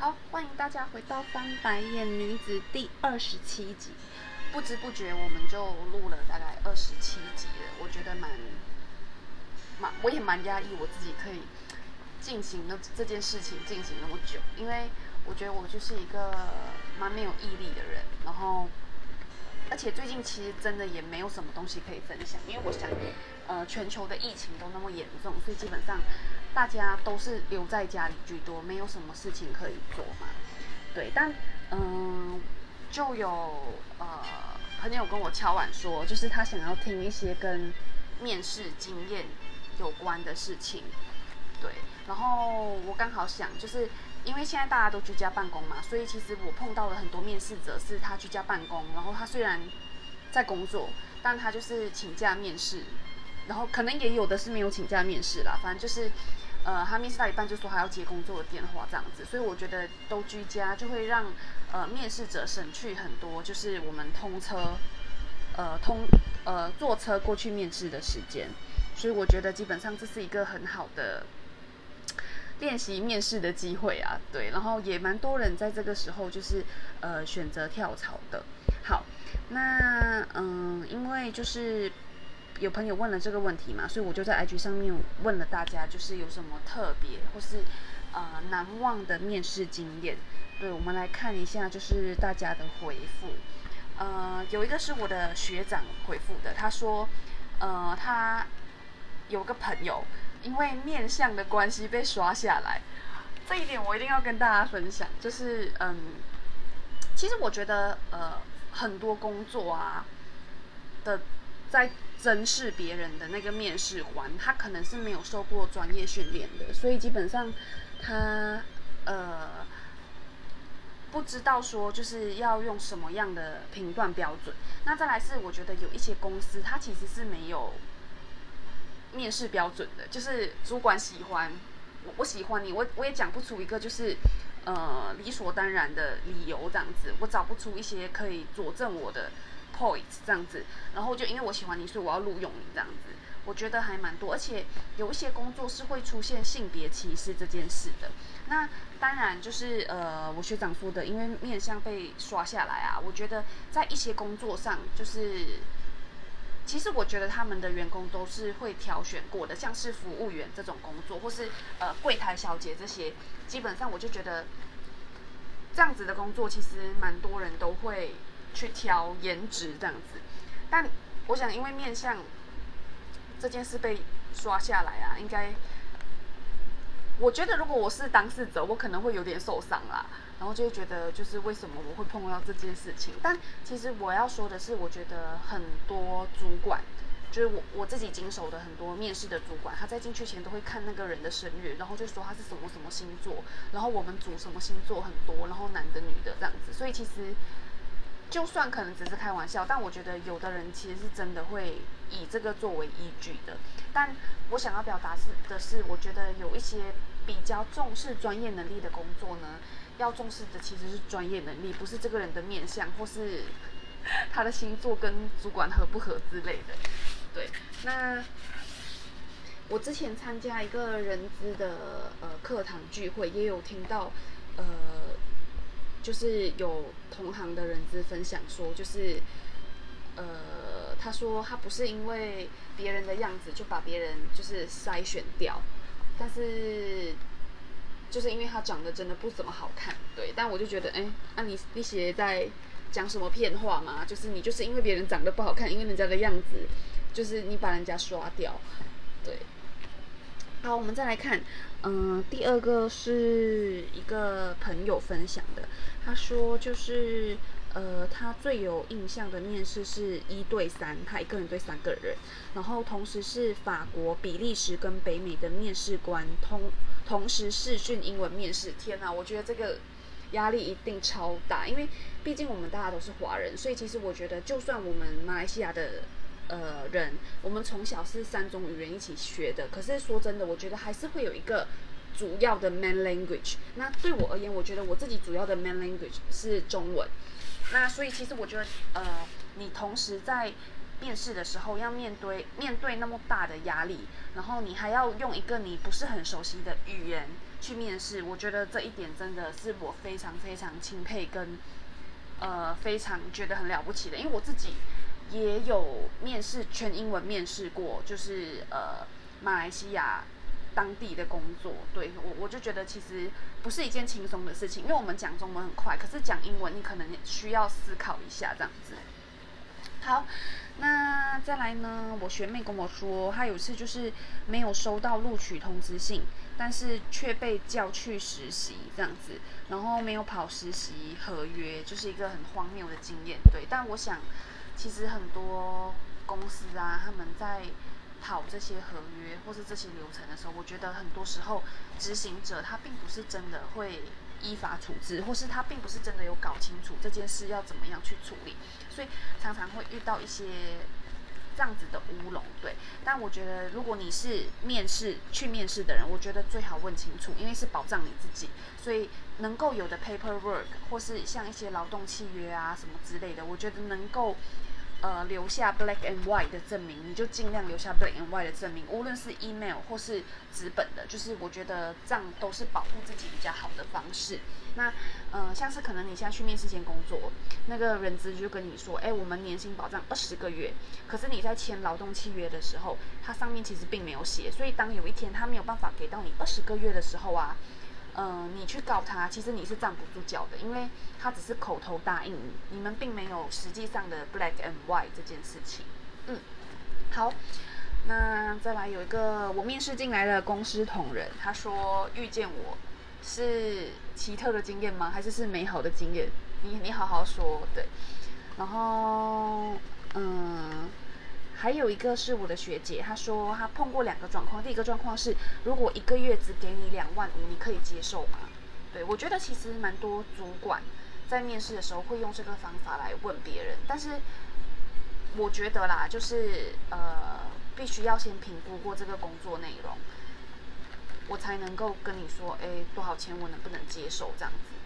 好，欢迎大家回到《翻白眼女子》第二十七集。不知不觉我们就录了大概二十七集了，我觉得蛮蛮，我也蛮压抑我自己可以进行的这件事情进行那么久，因为我觉得我就是一个蛮没有毅力的人，然后而且最近其实真的也没有什么东西可以分享，因为我想，呃，全球的疫情都那么严重，所以基本上大家都是留在家里居多，没有什么事情可以做嘛。对，但嗯，就有呃朋友跟我敲碗说，就是他想要听一些跟面试经验有关的事情。对，然后我刚好想，就是因为现在大家都居家办公嘛，所以其实我碰到了很多面试者，是他居家办公，然后他虽然在工作，但他就是请假面试，然后可能也有的是没有请假面试啦，反正就是，呃，他面试到一半就说还要接工作的电话这样子，所以我觉得都居家就会让呃面试者省去很多，就是我们通车，呃通呃坐车过去面试的时间，所以我觉得基本上这是一个很好的。练习面试的机会啊，对，然后也蛮多人在这个时候就是呃选择跳槽的。好，那嗯，因为就是有朋友问了这个问题嘛，所以我就在 IG 上面问了大家，就是有什么特别或是呃难忘的面试经验。对，我们来看一下，就是大家的回复。呃，有一个是我的学长回复的，他说，呃，他有个朋友。因为面相的关系被刷下来，这一点我一定要跟大家分享。就是嗯，其实我觉得呃很多工作啊的在珍视别人的那个面试官，他可能是没有受过专业训练的，所以基本上他呃不知道说就是要用什么样的评断标准。那再来是我觉得有一些公司，它其实是没有。面试标准的，就是主管喜欢我，我喜欢你，我我也讲不出一个就是呃理所当然的理由这样子，我找不出一些可以佐证我的 points 这样子，然后就因为我喜欢你，所以我要录用你这样子，我觉得还蛮多，而且有一些工作是会出现性别歧视这件事的。那当然就是呃我学长说的，因为面相被刷下来啊，我觉得在一些工作上就是。其实我觉得他们的员工都是会挑选过的，像是服务员这种工作，或是呃柜台小姐这些，基本上我就觉得这样子的工作，其实蛮多人都会去挑颜值这样子。但我想，因为面相这件事被刷下来啊，应该。我觉得如果我是当事者，我可能会有点受伤啦，然后就会觉得就是为什么我会碰到这件事情。但其实我要说的是，我觉得很多主管，就是我我自己经手的很多面试的主管，他在进去前都会看那个人的生日，然后就说他是什么什么星座，然后我们组什么星座很多，然后男的女的这样子。所以其实就算可能只是开玩笑，但我觉得有的人其实是真的会以这个作为依据的。但我想要表达是的是，我觉得有一些。比较重视专业能力的工作呢，要重视的其实是专业能力，不是这个人的面相或是他的星座跟主管合不合之类的。对，那我之前参加一个人资的呃课堂聚会，也有听到呃，就是有同行的人资分享说，就是呃，他说他不是因为别人的样子就把别人就是筛选掉。但是，就是因为他长得真的不怎么好看，对。但我就觉得，哎，那你你写在讲什么骗话吗？就是你就是因为别人长得不好看，因为人家的样子，就是你把人家刷掉，对。好，我们再来看，嗯，第二个是一个朋友分享的，他说就是。呃，他最有印象的面试是一对三，他一个人对三个人，然后同时是法国、比利时跟北美的面试官同同时视讯英文面试。天哪，我觉得这个压力一定超大，因为毕竟我们大家都是华人，所以其实我觉得，就算我们马来西亚的呃人，我们从小是三种语言一起学的，可是说真的，我觉得还是会有一个主要的 main language。那对我而言，我觉得我自己主要的 main language 是中文。那所以其实我觉得，呃，你同时在面试的时候要面对面对那么大的压力，然后你还要用一个你不是很熟悉的语言去面试，我觉得这一点真的是我非常非常钦佩跟呃非常觉得很了不起的，因为我自己也有面试全英文面试过，就是呃马来西亚当地的工作，对我我就觉得其实不是一件轻松的事情，因为我们讲中文很快，可是讲英文你可能需要思考一下这样子。好。那再来呢？我学妹跟我说，她有次就是没有收到录取通知信，但是却被叫去实习这样子，然后没有跑实习合约，就是一个很荒谬的经验。对，但我想，其实很多公司啊，他们在跑这些合约或是这些流程的时候，我觉得很多时候执行者他并不是真的会。依法处置，或是他并不是真的有搞清楚这件事要怎么样去处理，所以常常会遇到一些这样子的乌龙。对，但我觉得如果你是面试去面试的人，我觉得最好问清楚，因为是保障你自己，所以能够有的 paperwork 或是像一些劳动契约啊什么之类的，我觉得能够。呃，留下 black and white 的证明，你就尽量留下 black and white 的证明，无论是 email 或是纸本的，就是我觉得这样都是保护自己比较好的方式。那，呃，像是可能你现在去面试间工作，那个人资就跟你说，哎，我们年薪保障二十个月，可是你在签劳动契约的时候，它上面其实并没有写，所以当有一天他没有办法给到你二十个月的时候啊。嗯，你去告他，其实你是站不住脚的，因为他只是口头答应你，你们并没有实际上的 black and white 这件事情。嗯，好，那再来有一个我面试进来的公司同仁，他说遇见我是奇特的经验吗？还是是美好的经验？你你好好说，对，然后嗯。还有一个是我的学姐，她说她碰过两个状况。第一个状况是，如果一个月只给你两万五，你可以接受吗？对我觉得其实蛮多主管在面试的时候会用这个方法来问别人，但是我觉得啦，就是呃，必须要先评估过这个工作内容，我才能够跟你说，哎，多少钱我能不能接受这样子。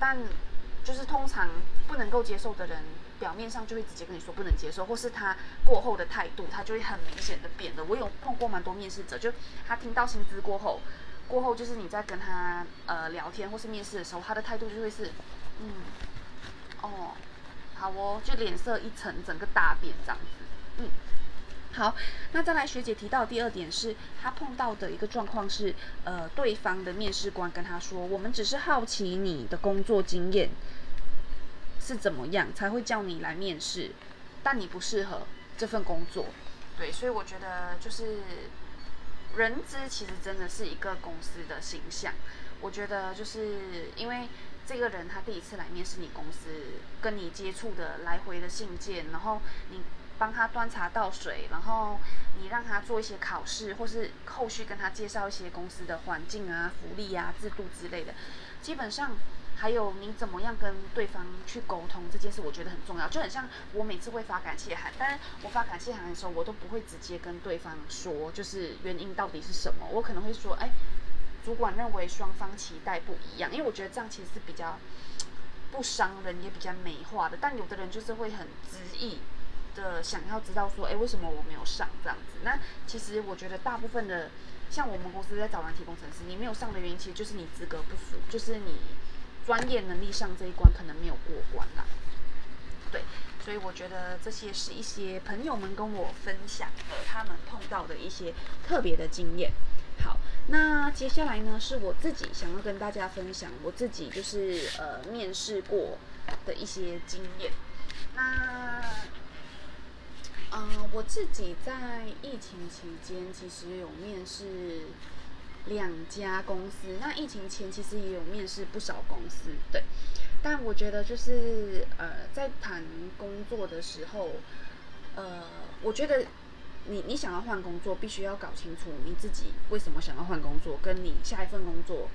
但就是通常不能够接受的人。表面上就会直接跟你说不能接受，或是他过后的态度，他就会很明显的变了。我有碰过蛮多面试者，就他听到薪资过后，过后就是你在跟他呃聊天或是面试的时候，他的态度就会是，嗯，哦，好哦，就脸色一沉，整个大变这样子。嗯，好，那再来学姐提到第二点是，他碰到的一个状况是，呃，对方的面试官跟他说，我们只是好奇你的工作经验。是怎么样才会叫你来面试？但你不适合这份工作，对，所以我觉得就是人资其实真的是一个公司的形象。我觉得就是因为这个人他第一次来面试你公司，跟你接触的来回的信件，然后你帮他端茶倒水，然后你让他做一些考试，或是后续跟他介绍一些公司的环境啊、福利啊、制度之类的，基本上。还有你怎么样跟对方去沟通这件事，我觉得很重要。就很像我每次会发感谢函，但是我发感谢函的时候，我都不会直接跟对方说，就是原因到底是什么。我可能会说，哎，主管认为双方期待不一样，因为我觉得这样其实是比较不伤人，也比较美化的。但有的人就是会很执意的想要知道说，哎，为什么我没有上这样子？那其实我觉得大部分的，像我们公司在找软体工程师，你没有上的原因，其实就是你资格不符，就是你。专业能力上这一关可能没有过关啦，对，所以我觉得这些是一些朋友们跟我分享的他们碰到的一些特别的经验。好，那接下来呢是我自己想要跟大家分享我自己就是呃面试过的一些经验。那，嗯，我自己在疫情期间其实有面试。两家公司，那疫情前其实也有面试不少公司，对。但我觉得就是呃，在谈工作的时候，呃，我觉得你你想要换工作，必须要搞清楚你自己为什么想要换工作，跟你下一份工作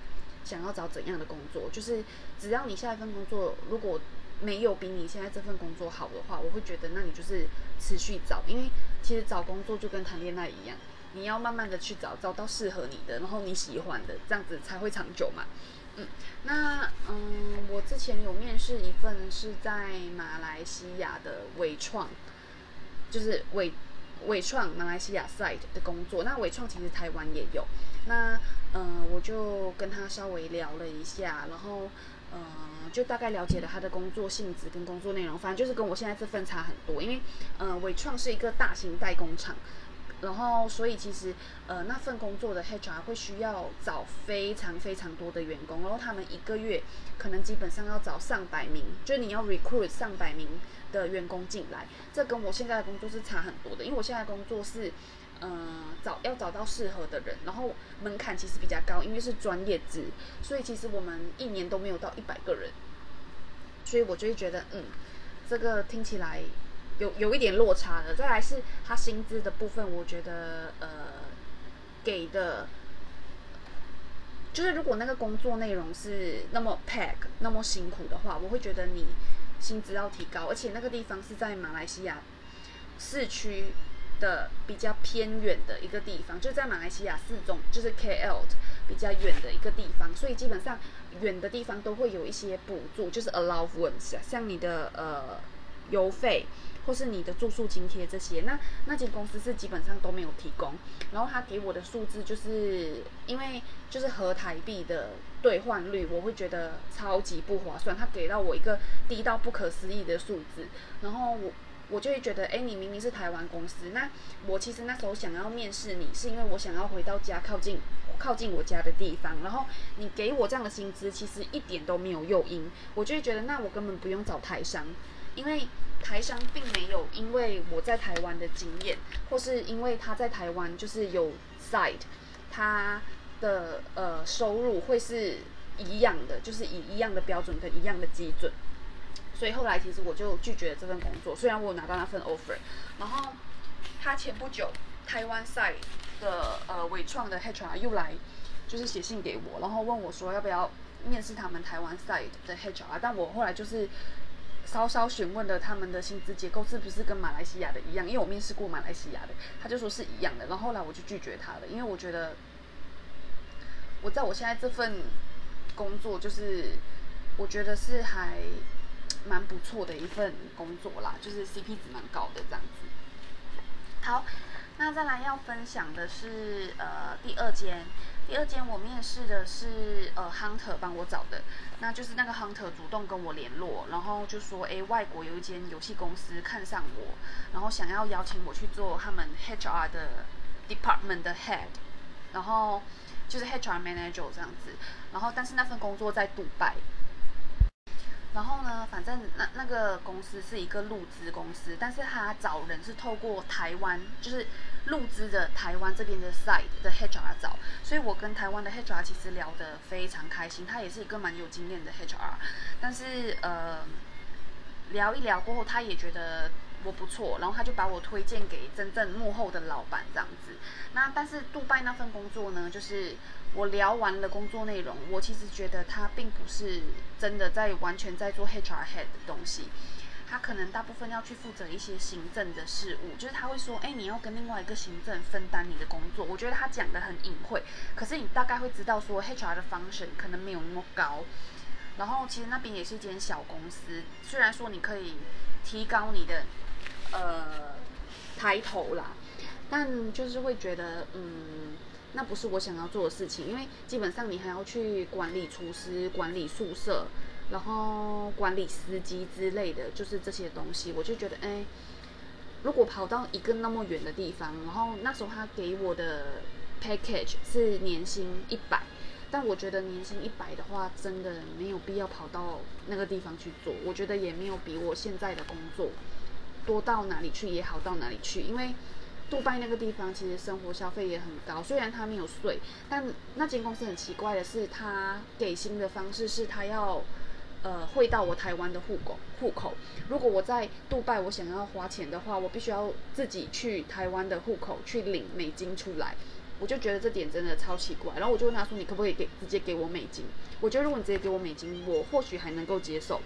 想要找怎样的工作。就是只要你下一份工作如果没有比你现在这份工作好的话，我会觉得那你就是持续找，因为其实找工作就跟谈恋爱一样。你要慢慢的去找，找到适合你的，然后你喜欢的，这样子才会长久嘛。嗯，那嗯，我之前有面试一份是在马来西亚的伟创，就是伟伟创马来西亚 side 的工作。那伟创其实台湾也有。那嗯，我就跟他稍微聊了一下，然后嗯，就大概了解了他的工作性质跟工作内容。反正就是跟我现在这份差很多，因为嗯，伟创是一个大型代工厂。然后，所以其实，呃，那份工作的 HR 会需要找非常非常多的员工，然后他们一个月可能基本上要找上百名，就是你要 recruit 上百名的员工进来，这跟我现在的工作是差很多的。因为我现在工作是，嗯，找要找到适合的人，然后门槛其实比较高，因为是专业职，所以其实我们一年都没有到一百个人，所以我就会觉得，嗯，这个听起来。有有一点落差的，再来是他薪资的部分，我觉得呃给的，就是如果那个工作内容是那么 pack 那么辛苦的话，我会觉得你薪资要提高，而且那个地方是在马来西亚市区的比较偏远的一个地方，就在马来西亚四中就是 KL 比较远的一个地方，所以基本上远的地方都会有一些补助，就是 allowance，像你的呃油费。或是你的住宿津贴这些，那那间公司是基本上都没有提供。然后他给我的数字，就是因为就是和台币的兑换率，我会觉得超级不划算。他给到我一个低到不可思议的数字，然后我我就会觉得，哎，你明明是台湾公司，那我其实那时候想要面试你，是因为我想要回到家靠近靠近我家的地方。然后你给我这样的薪资，其实一点都没有诱因，我就会觉得，那我根本不用找台商，因为。台商并没有因为我在台湾的经验，或是因为他在台湾就是有 side，他的呃收入会是一样的，就是以一样的标准跟一样的基准。所以后来其实我就拒绝了这份工作，虽然我拿到那份 offer。然后他前不久台湾 side 的呃伟创的 HR 又来，就是写信给我，然后问我说要不要面试他们台湾 side 的 HR，但我后来就是。稍稍询问了他们的薪资结构是不是跟马来西亚的一样，因为我面试过马来西亚的，他就说是一样的。然后后来我就拒绝他了，因为我觉得我在我现在这份工作，就是我觉得是还蛮不错的一份工作啦，就是 CP 值蛮高的这样子。好，那再来要分享的是呃第二间。第二间我面试的是呃 Hunter 帮我找的，那就是那个 Hunter 主动跟我联络，然后就说，哎，外国有一间游戏公司看上我，然后想要邀请我去做他们 HR 的 department 的 head，然后就是 HR manager 这样子，然后但是那份工作在杜拜。然后呢，反正那那个公司是一个入资公司，但是他找人是透过台湾，就是入资的台湾这边的 side 的 HR 找，所以我跟台湾的 HR 其实聊得非常开心，他也是一个蛮有经验的 HR，但是呃聊一聊过后，他也觉得我不错，然后他就把我推荐给真正幕后的老板这样子。那但是杜拜那份工作呢，就是。我聊完了工作内容，我其实觉得他并不是真的在完全在做 HR head 的东西，他可能大部分要去负责一些行政的事务，就是他会说，哎，你要跟另外一个行政分担你的工作。我觉得他讲的很隐晦，可是你大概会知道说 HR 的 function 可能没有那么高。然后其实那边也是一间小公司，虽然说你可以提高你的呃抬头啦，但就是会觉得嗯。那不是我想要做的事情，因为基本上你还要去管理厨师、管理宿舍，然后管理司机之类的，就是这些东西。我就觉得，哎，如果跑到一个那么远的地方，然后那时候他给我的 package 是年薪一百，但我觉得年薪一百的话，真的没有必要跑到那个地方去做。我觉得也没有比我现在的工作多到哪里去，也好到哪里去，因为。杜拜那个地方其实生活消费也很高，虽然他没有税，但那间公司很奇怪的是，他给薪的方式是他要呃汇到我台湾的户口户口。如果我在杜拜我想要花钱的话，我必须要自己去台湾的户口去领美金出来。我就觉得这点真的超奇怪，然后我就问他说：“你可不可以给直接给我美金？”我觉得如果你直接给我美金，我或许还能够接受，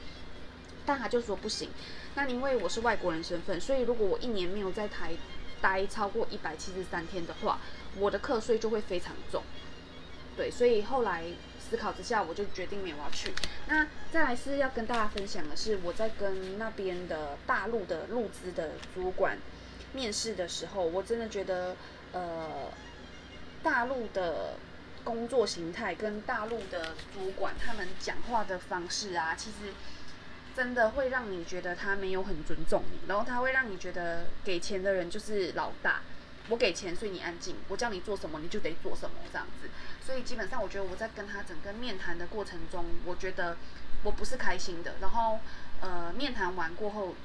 但他就说不行。那因为我是外国人身份，所以如果我一年没有在台待超过一百七十三天的话，我的课税就会非常重。对，所以后来思考之下，我就决定没有要去。那再来是要跟大家分享的是，我在跟那边的大陆的入资的主管面试的时候，我真的觉得呃，大陆的工作形态跟大陆的主管他们讲话的方式啊，其实真的会让你觉得他没有很尊重你，然后他会让你觉得给钱的人就是老大。我给钱，所以你安静。我叫你做什么，你就得做什么，这样子。所以基本上，我觉得我在跟他整个面谈的过程中，我觉得我不是开心的。然后，呃，面谈完过后，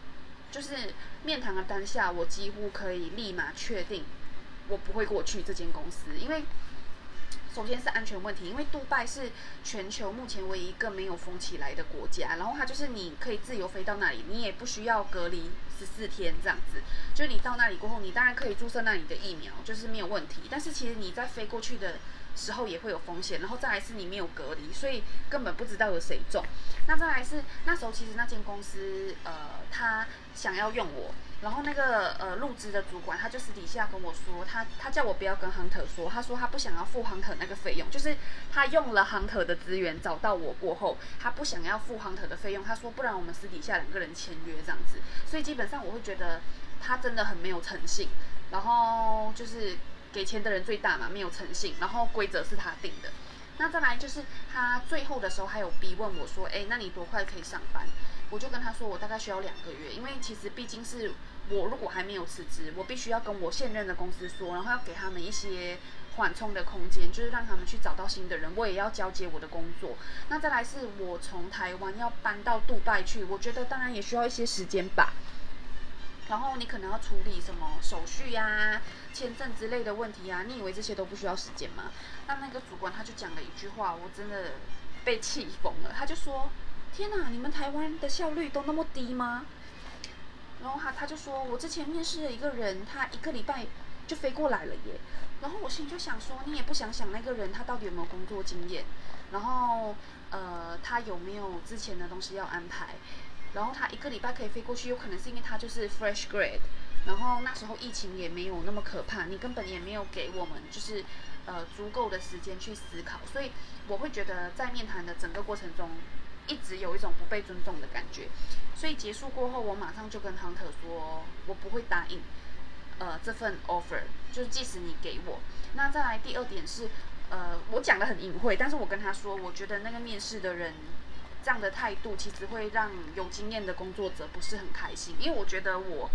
就是面谈的当下，我几乎可以立马确定，我不会过去这间公司，因为。首先是安全问题，因为杜拜是全球目前唯一一个没有封起来的国家，然后它就是你可以自由飞到那里，你也不需要隔离十四天这样子。就你到那里过后，你当然可以注射那里的疫苗，就是没有问题。但是其实你在飞过去的时候也会有风险，然后再来是你没有隔离，所以根本不知道有谁中。那再来是那时候其实那间公司呃，他想要用我。然后那个呃入职的主管，他就私底下跟我说，他他叫我不要跟 Hunter 说，他说他不想要付 Hunter 那个费用，就是他用了 Hunter 的资源找到我过后，他不想要付 Hunter 的费用，他说不然我们私底下两个人签约这样子。所以基本上我会觉得他真的很没有诚信，然后就是给钱的人最大嘛，没有诚信，然后规则是他定的。那再来就是他最后的时候还有逼问我说，哎，那你多快可以上班？我就跟他说，我大概需要两个月，因为其实毕竟是我如果还没有辞职，我必须要跟我现任的公司说，然后要给他们一些缓冲的空间，就是让他们去找到新的人，我也要交接我的工作。那再来是我从台湾要搬到杜拜去，我觉得当然也需要一些时间吧。然后你可能要处理什么手续呀、签证之类的问题呀，你以为这些都不需要时间吗？那那个主管他就讲了一句话，我真的被气疯了，他就说。天哪，你们台湾的效率都那么低吗？然后他他就说，我之前面试了一个人，他一个礼拜就飞过来了耶。然后我心里就想说，你也不想想那个人他到底有没有工作经验，然后呃他有没有之前的东西要安排，然后他一个礼拜可以飞过去，有可能是因为他就是 fresh grade，然后那时候疫情也没有那么可怕，你根本也没有给我们就是呃足够的时间去思考，所以我会觉得在面谈的整个过程中。一直有一种不被尊重的感觉，所以结束过后，我马上就跟 Hunter 说，我不会答应，呃，这份 offer，就是即使你给我。那再来第二点是，呃，我讲的很隐晦，但是我跟他说，我觉得那个面试的人这样的态度，其实会让有经验的工作者不是很开心，因为我觉得我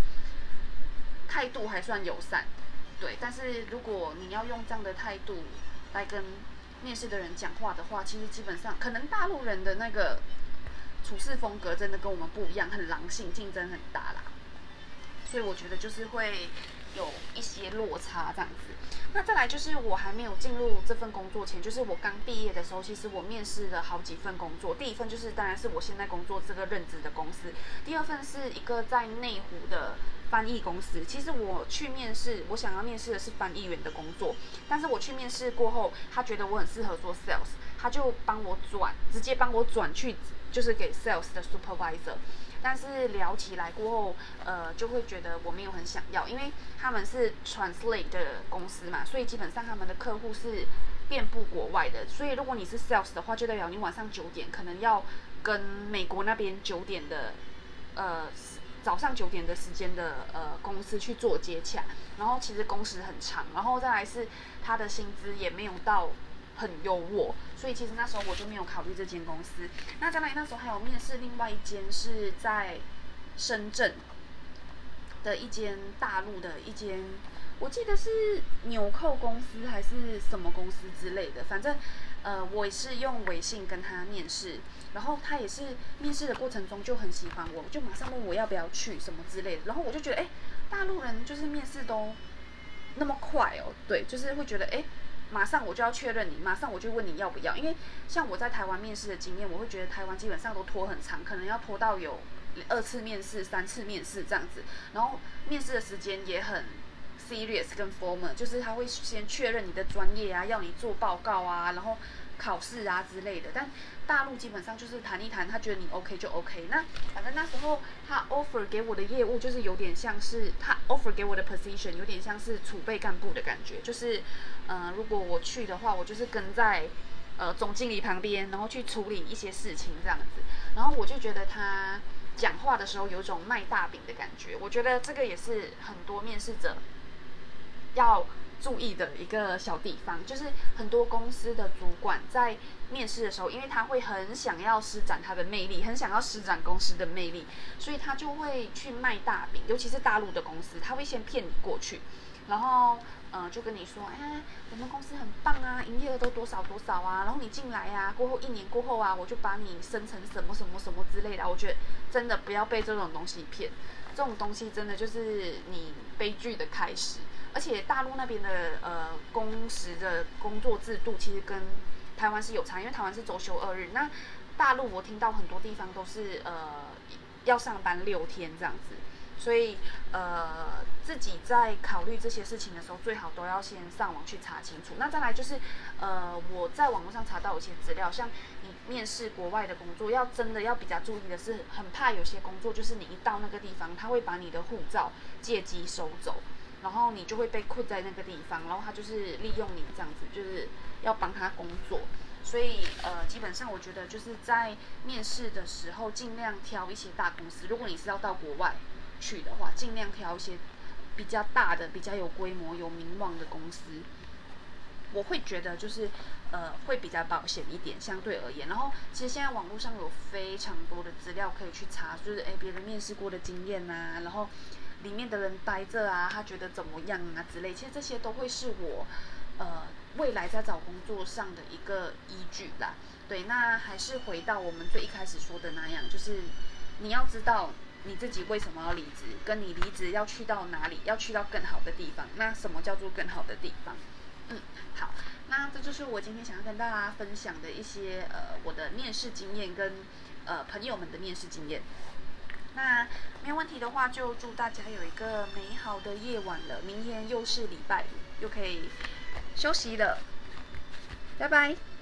态度还算友善，对，但是如果你要用这样的态度来跟。面试的人讲话的话，其实基本上可能大陆人的那个处事风格真的跟我们不一样，很狼性，竞争很大啦。所以我觉得就是会有一些落差这样子。那再来就是我还没有进入这份工作前，就是我刚毕业的时候，其实我面试了好几份工作。第一份就是当然是我现在工作这个任职的公司，第二份是一个在内湖的。翻译公司，其实我去面试，我想要面试的是翻译员的工作。但是我去面试过后，他觉得我很适合做 sales，他就帮我转，直接帮我转去，就是给 sales 的 supervisor。但是聊起来过后，呃，就会觉得我没有很想要，因为他们是 translate 的公司嘛，所以基本上他们的客户是遍布国外的。所以如果你是 sales 的话，就代表你晚上九点可能要跟美国那边九点的，呃。早上九点的时间的呃公司去做接洽，然后其实工时很长，然后再来是他的薪资也没有到很优渥，所以其实那时候我就没有考虑这间公司。那将来那时候还有面试另外一间是在深圳的一间大陆的一间。我记得是纽扣公司还是什么公司之类的，反正，呃，我是用微信跟他面试，然后他也是面试的过程中就很喜欢我，就马上问我要不要去什么之类的，然后我就觉得，哎，大陆人就是面试都那么快哦，对，就是会觉得，哎，马上我就要确认你，马上我就问你要不要，因为像我在台湾面试的经验，我会觉得台湾基本上都拖很长，可能要拖到有二次面试、三次面试这样子，然后面试的时间也很。Serious 跟 formal 就是他会先确认你的专业啊，要你做报告啊，然后考试啊之类的。但大陆基本上就是谈一谈，他觉得你 OK 就 OK。那反正那时候他 offer 给我的业务就是有点像是他 offer 给我的 position 有点像是储备干部的感觉，就是嗯，如果我去的话，我就是跟在呃总经理旁边，然后去处理一些事情这样子。然后我就觉得他讲话的时候有种卖大饼的感觉。我觉得这个也是很多面试者要注意的一个小地方，就是很多公司的主管在面试的时候，因为他会很想要施展他的魅力，很想要施展公司的魅力，所以他就会去卖大饼，尤其是大陆的公司，他会先骗你过去，然后。嗯，就跟你说，哎，我们公司很棒啊，营业额都多少多少啊，然后你进来呀，过后一年过后啊，我就把你升成什么什么什么之类的。我觉得真的不要被这种东西骗，这种东西真的就是你悲剧的开始。而且大陆那边的呃工时的工作制度其实跟台湾是有差，因为台湾是周休二日，那大陆我听到很多地方都是呃要上班六天这样子。所以，呃，自己在考虑这些事情的时候，最好都要先上网去查清楚。那再来就是，呃，我在网络上查到有些资料，像你面试国外的工作，要真的要比较注意的是，很怕有些工作就是你一到那个地方，他会把你的护照借机收走，然后你就会被困在那个地方，然后他就是利用你这样子，就是要帮他工作。所以，呃，基本上我觉得就是在面试的时候，尽量挑一些大公司。如果你是要到国外。去的话，尽量挑一些比较大的、比较有规模、有名望的公司。我会觉得就是，呃，会比较保险一点，相对而言。然后，其实现在网络上有非常多的资料可以去查，就是诶别人面试过的经验呐，然后里面的人待着啊，他觉得怎么样啊之类。其实这些都会是我，呃，未来在找工作上的一个依据啦。对，那还是回到我们最一开始说的那样，就是你要知道。你自己为什么要离职？跟你离职要去到哪里？要去到更好的地方？那什么叫做更好的地方？嗯，好，那这就是我今天想要跟大家分享的一些呃我的面试经验跟呃朋友们的面试经验。那没有问题的话，就祝大家有一个美好的夜晚了。明天又是礼拜五，又可以休息了。拜拜。